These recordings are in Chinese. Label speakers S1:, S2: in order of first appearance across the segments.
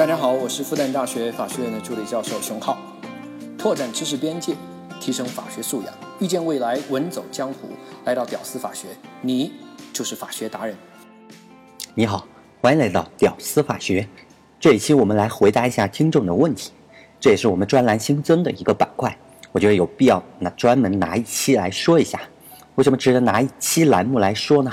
S1: 大家好，我是复旦大学法学院的助理教授熊浩，拓展知识边界，提升法学素养，遇见未来，稳走江湖。来到屌丝法学，你就是法学达人。
S2: 你好，欢迎来到屌丝法学。这一期我们来回答一下听众的问题，这也是我们专栏新增的一个板块。我觉得有必要那专门拿一期来说一下。为什么值得拿一期栏目来说呢？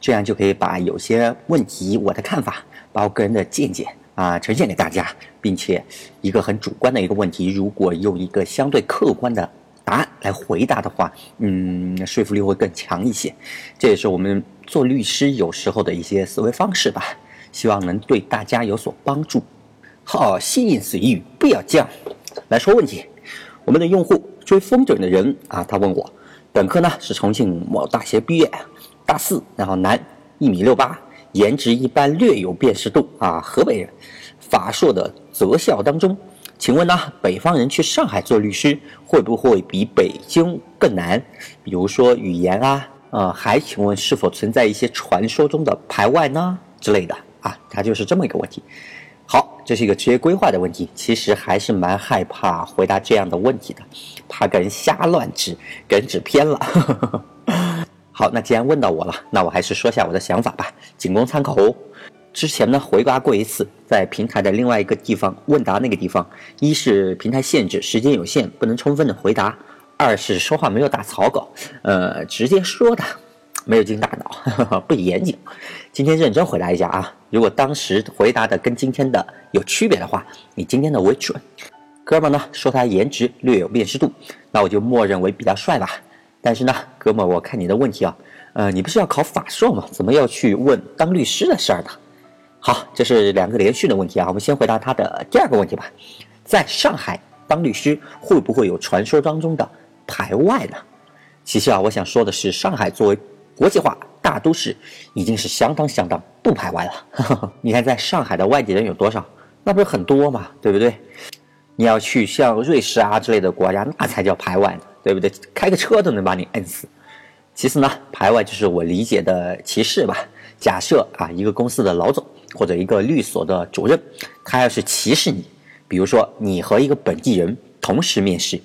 S2: 这样就可以把有些问题我的看法，把我个人的见解啊呈现给大家，并且一个很主观的一个问题，如果用一个相对客观的答案来回答的话，嗯，说服力会更强一些。这也是我们做律师有时候的一些思维方式吧，希望能对大家有所帮助。好，细言碎语不要讲，来说问题。我们的用户追风筝的人啊，他问我，本科呢是重庆某大学毕业。大四，然后男，一米六八，颜值一般，略有辨识度啊，河北人，法硕的择校当中，请问呢，北方人去上海做律师会不会比北京更难？比如说语言啊，呃，还请问是否存在一些传说中的排外呢之类的啊？他就是这么一个问题。好，这是一个职业规划的问题，其实还是蛮害怕回答这样的问题的，怕给人瞎乱指，给人指偏了。好，那既然问到我了，那我还是说下我的想法吧，仅供参考哦。之前呢回答过一次，在平台的另外一个地方问答那个地方，一是平台限制，时间有限，不能充分的回答；二是说话没有打草稿，呃，直接说的，没有经大脑，不严谨。今天认真回答一下啊，如果当时回答的跟今天的有区别的话，以今天的为准。哥们呢说他颜值略有辨识度，那我就默认为比较帅吧。但是呢，哥们，我看你的问题啊，呃，你不是要考法硕吗？怎么要去问当律师的事儿呢？好，这是两个连续的问题啊。我们先回答他的第二个问题吧。在上海当律师会不会有传说当中的排外呢？其实啊，我想说的是，上海作为国际化大都市，已经是相当相当不排外了。你看，在上海的外地人有多少？那不是很多嘛，对不对？你要去像瑞士啊之类的国家，那才叫排外呢。对不对？开个车都能把你摁死。其次呢，排外就是我理解的歧视吧。假设啊，一个公司的老总或者一个律所的主任，他要是歧视你，比如说你和一个本地人同时面试，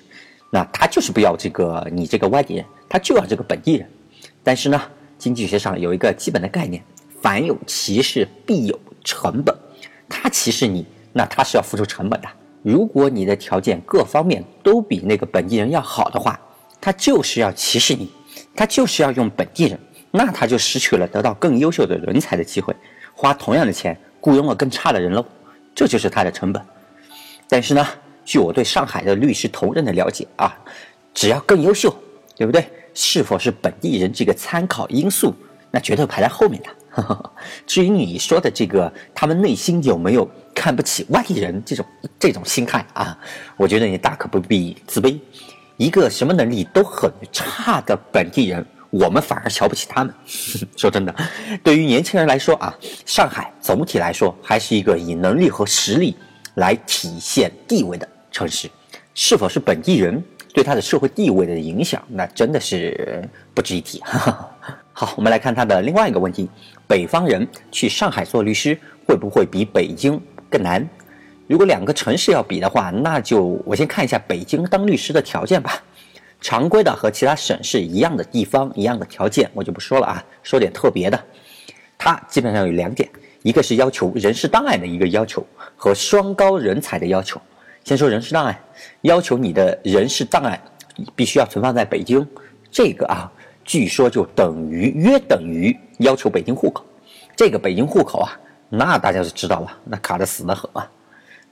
S2: 那他就是不要这个你这个外地人，他就要这个本地人。但是呢，经济学上有一个基本的概念：凡有歧视，必有成本。他歧视你，那他是要付出成本的。如果你的条件各方面都比那个本地人要好的话，他就是要歧视你，他就是要用本地人，那他就失去了得到更优秀的人才的机会，花同样的钱雇佣了更差的人喽，这就是他的成本。但是呢，据我对上海的律师同仁的了解啊，只要更优秀，对不对？是否是本地人这个参考因素，那绝对排在后面的。至于你说的这个，他们内心有没有看不起外地人这种这种心态啊？我觉得你大可不必自卑。一个什么能力都很差的本地人，我们反而瞧不起他们。说真的，对于年轻人来说啊，上海总体来说还是一个以能力和实力来体现地位的城市。是否是本地人对他的社会地位的影响，那真的是不值一提。哈哈好，我们来看他的另外一个问题：北方人去上海做律师会不会比北京更难？如果两个城市要比的话，那就我先看一下北京当律师的条件吧。常规的和其他省市一样的地方，一样的条件，我就不说了啊。说点特别的，它基本上有两点：一个是要求人事档案的一个要求和双高人才的要求。先说人事档案，要求你的人事档案必须要存放在北京，这个啊。据说就等于约等于要求北京户口，这个北京户口啊，那大家是知道了，那卡的死得很啊。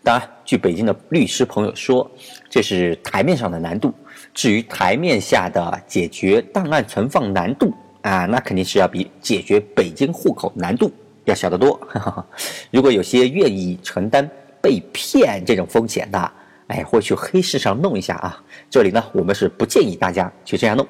S2: 当然，据北京的律师朋友说，这是台面上的难度。至于台面下的解决档案存放难度啊，那肯定是要比解决北京户口难度要小得多。如果有些愿意承担被骗这种风险的，哎，会去黑市上弄一下啊。这里呢，我们是不建议大家去这样弄。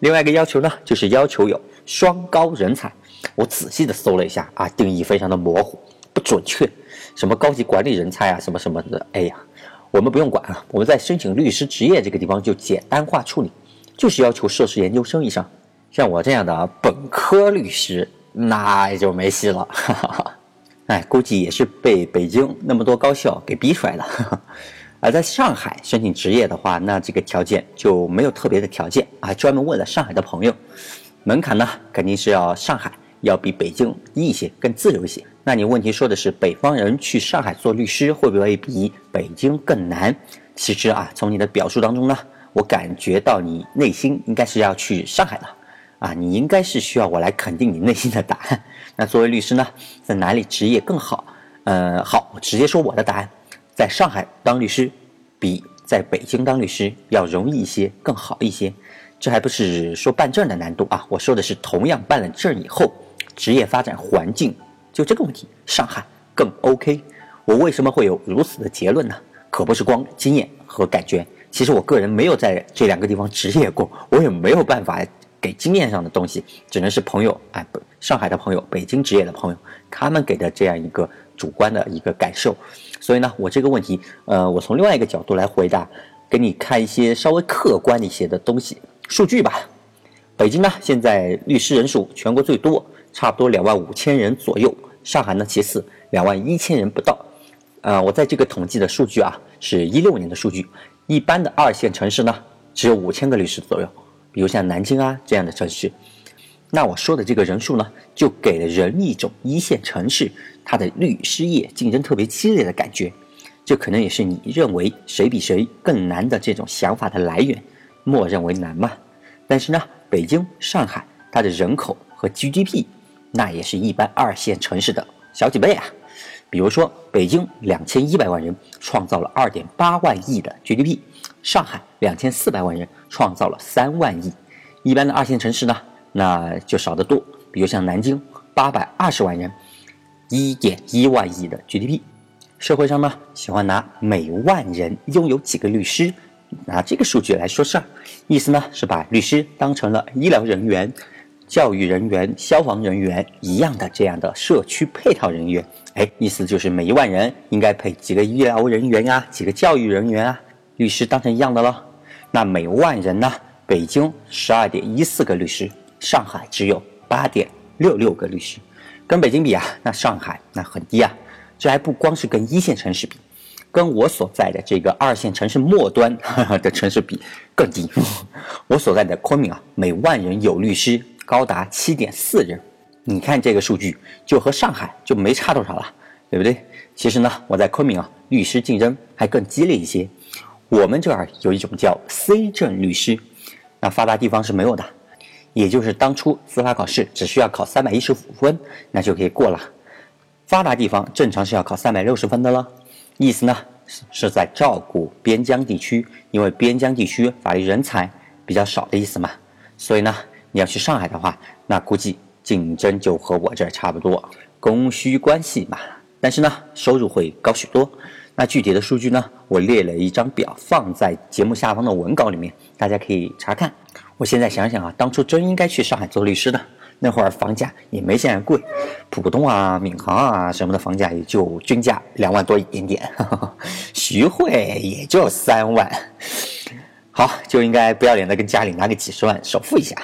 S2: 另外一个要求呢，就是要求有双高人才。我仔细的搜了一下啊，定义非常的模糊，不准确。什么高级管理人才啊，什么什么的，哎呀，我们不用管啊。我们在申请律师执业这个地方就简单化处理，就是要求硕士研究生以上。像我这样的本科律师，那就没戏了。哎，估计也是被北京那么多高校给逼出来的。而在上海申请职业的话，那这个条件就没有特别的条件啊，专门问了上海的朋友，门槛呢肯定是要上海要比北京低一些，更自由一些。那你问题说的是北方人去上海做律师会不会比北京更难？其实啊，从你的表述当中呢，我感觉到你内心应该是要去上海的，啊，你应该是需要我来肯定你内心的答案。那作为律师呢，在哪里职业更好？呃，好，我直接说我的答案。在上海当律师，比在北京当律师要容易一些，更好一些。这还不是说办证的难度啊，我说的是同样办了证以后，职业发展环境就这个问题，上海更 OK。我为什么会有如此的结论呢？可不是光经验和感觉。其实我个人没有在这两个地方职业过，我也没有办法给经验上的东西，只能是朋友哎，不，上海的朋友、北京职业的朋友，他们给的这样一个主观的一个感受。所以呢，我这个问题，呃，我从另外一个角度来回答，给你看一些稍微客观一些的东西数据吧。北京呢，现在律师人数全国最多，差不多两万五千人左右。上海呢，其次，两万一千人不到。呃，我在这个统计的数据啊，是一六年的数据。一般的二线城市呢，只有五千个律师左右，比如像南京啊这样的城市。那我说的这个人数呢，就给了人一种一线城市它的律师业竞争特别激烈的感觉，这可能也是你认为谁比谁更难的这种想法的来源，默认为难嘛。但是呢，北京、上海它的人口和 GDP，那也是一般二线城市的小几倍啊。比如说，北京两千一百万人创造了二点八万亿的 GDP，上海两千四百万人创造了三万亿，一般的二线城市呢？那就少得多，比如像南京八百二十万人，一点一万亿的 GDP。社会上呢喜欢拿每万人拥有几个律师，拿这个数据来说事儿，意思呢是把律师当成了医疗人员、教育人员、消防人员一样的这样的社区配套人员。哎，意思就是每一万人应该配几个医疗人员啊，几个教育人员啊，律师当成一样的了。那每万人呢，北京十二点一四个律师。上海只有八点六六个律师，跟北京比啊，那上海那很低啊。这还不光是跟一线城市比，跟我所在的这个二线城市末端的城市比更低。我所在的昆明啊，每万人有律师高达七点四人。你看这个数据，就和上海就没差多少了，对不对？其实呢，我在昆明啊，律师竞争还更激烈一些。我们这儿有一种叫 C 证律师，那发达地方是没有的。也就是当初司法考试只需要考三百一十五分，那就可以过了。发达地方正常是要考三百六十分的了。意思呢是是在照顾边疆地区，因为边疆地区法律人才比较少的意思嘛。所以呢，你要去上海的话，那估计竞争就和我这儿差不多，供需关系嘛。但是呢，收入会高许多。那具体的数据呢，我列了一张表放在节目下方的文稿里面，大家可以查看。我现在想想啊，当初真应该去上海做律师的。那会儿房价也没现在贵，浦东啊、闵行啊什么的房价也就均价两万多一点点，徐汇也就三万。好，就应该不要脸的跟家里拿个几十万首付一下。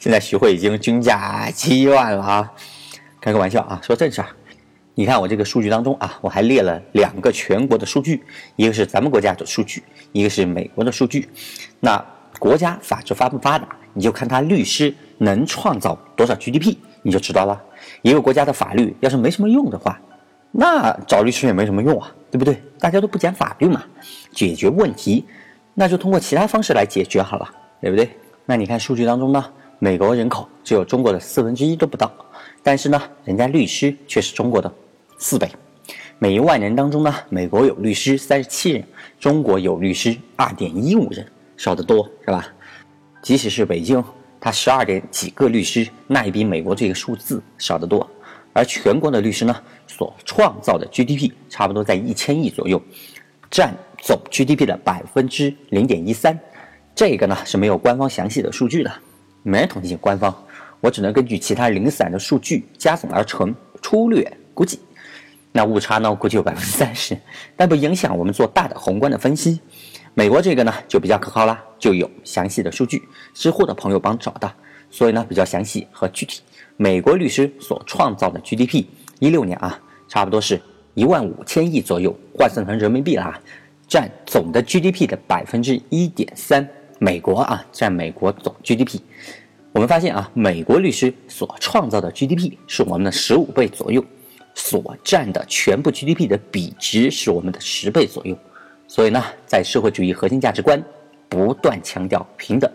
S2: 现在徐汇已经均价七万了啊，开个玩笑啊，说正事儿。你看我这个数据当中啊，我还列了两个全国的数据，一个是咱们国家的数据，一个是美国的数据。那国家法制发不发达，你就看他律师能创造多少 GDP，你就知道了。一个国家的法律要是没什么用的话，那找律师也没什么用啊，对不对？大家都不讲法律嘛，解决问题，那就通过其他方式来解决好了，对不对？那你看数据当中呢，美国人口只有中国的四分之一都不到，但是呢，人家律师却是中国的四倍。每一万人当中呢，美国有律师三十七人，中国有律师二点一五人。少得多是吧？即使是北京，它十二点几个律师，那也比美国这个数字少得多。而全国的律师呢，所创造的 GDP 差不多在一千亿左右，占总 GDP 的百分之零点一三。这个呢是没有官方详细的数据的，没人统计官方，我只能根据其他零散的数据加总而成，粗略估计。那误差呢，估计有百分之三十，但不影响我们做大的宏观的分析。美国这个呢就比较可靠啦，就有详细的数据，知乎的朋友帮找的，所以呢比较详细和具体。美国律师所创造的 GDP 一六年啊，差不多是一万五千亿左右，换算成人民币啦，占总的 GDP 的百分之一点三。美国啊，占美国总 GDP。我们发现啊，美国律师所创造的 GDP 是我们的十五倍左右，所占的全部 GDP 的比值是我们的十倍左右。所以呢，在社会主义核心价值观不断强调平等、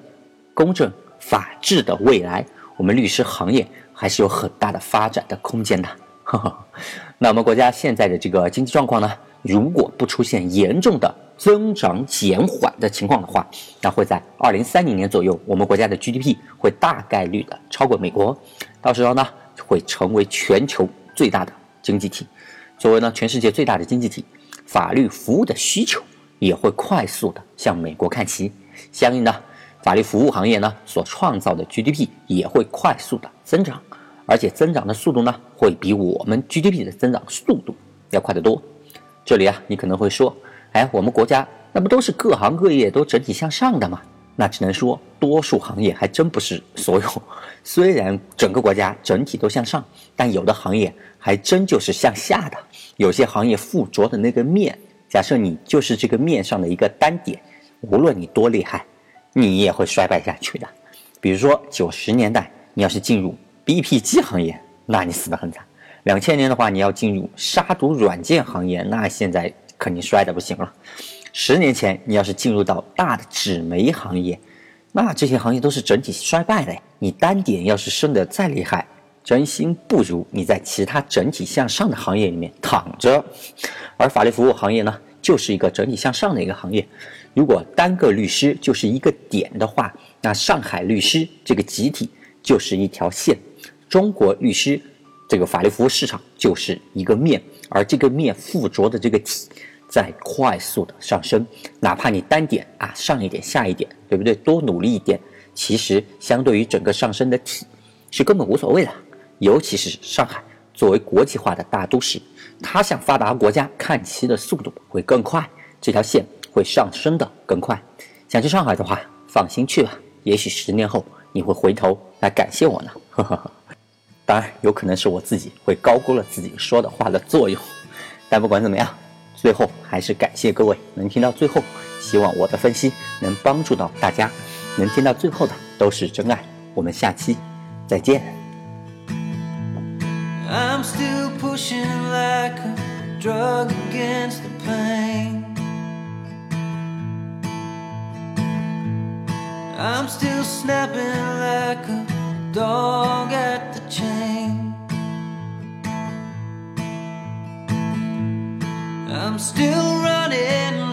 S2: 公正、法治的未来，我们律师行业还是有很大的发展的空间的。那我们国家现在的这个经济状况呢，如果不出现严重的，增长减缓的情况的话，那会在二零三零年左右，我们国家的 GDP 会大概率的超过美国，到时候呢会成为全球最大的经济体。作为呢全世界最大的经济体，法律服务的需求也会快速的向美国看齐，相应的法律服务行业呢所创造的 GDP 也会快速的增长，而且增长的速度呢会比我们 GDP 的增长速度要快得多。这里啊，你可能会说。哎，我们国家那不都是各行各业都整体向上的吗？那只能说多数行业还真不是所有。虽然整个国家整体都向上，但有的行业还真就是向下的。有些行业附着的那个面，假设你就是这个面上的一个单点，无论你多厉害，你也会衰败下去的。比如说九十年代，你要是进入 BPG 行业，那你死得很惨；两千年的话，你要进入杀毒软件行业，那现在。肯定衰得不行了。十年前，你要是进入到大的纸媒行业，那这些行业都是整体衰败的。你单点要是升得再厉害，真心不如你在其他整体向上的行业里面躺着。而法律服务行业呢，就是一个整体向上的一个行业。如果单个律师就是一个点的话，那上海律师这个集体就是一条线，中国律师这个法律服务市场就是一个面，而这个面附着的这个体。在快速的上升，哪怕你单点啊上一点下一点，对不对？多努力一点，其实相对于整个上升的体，是根本无所谓的。尤其是上海作为国际化的大都市，它向发达国家看齐的速度会更快，这条线会上升的更快。想去上海的话，放心去吧。也许十年后你会回头来感谢我呢。呵呵呵。当然，有可能是我自己会高估了自己说的话的作用。但不管怎么样。最后还是感谢各位。能听到最后希望我的分析能帮助到大家。能听到最后的都是真爱。我们下期再见。
S3: I'm still pushing like a drug against the pain. I'm still snapping like a dog at the chain.
S2: I'm still running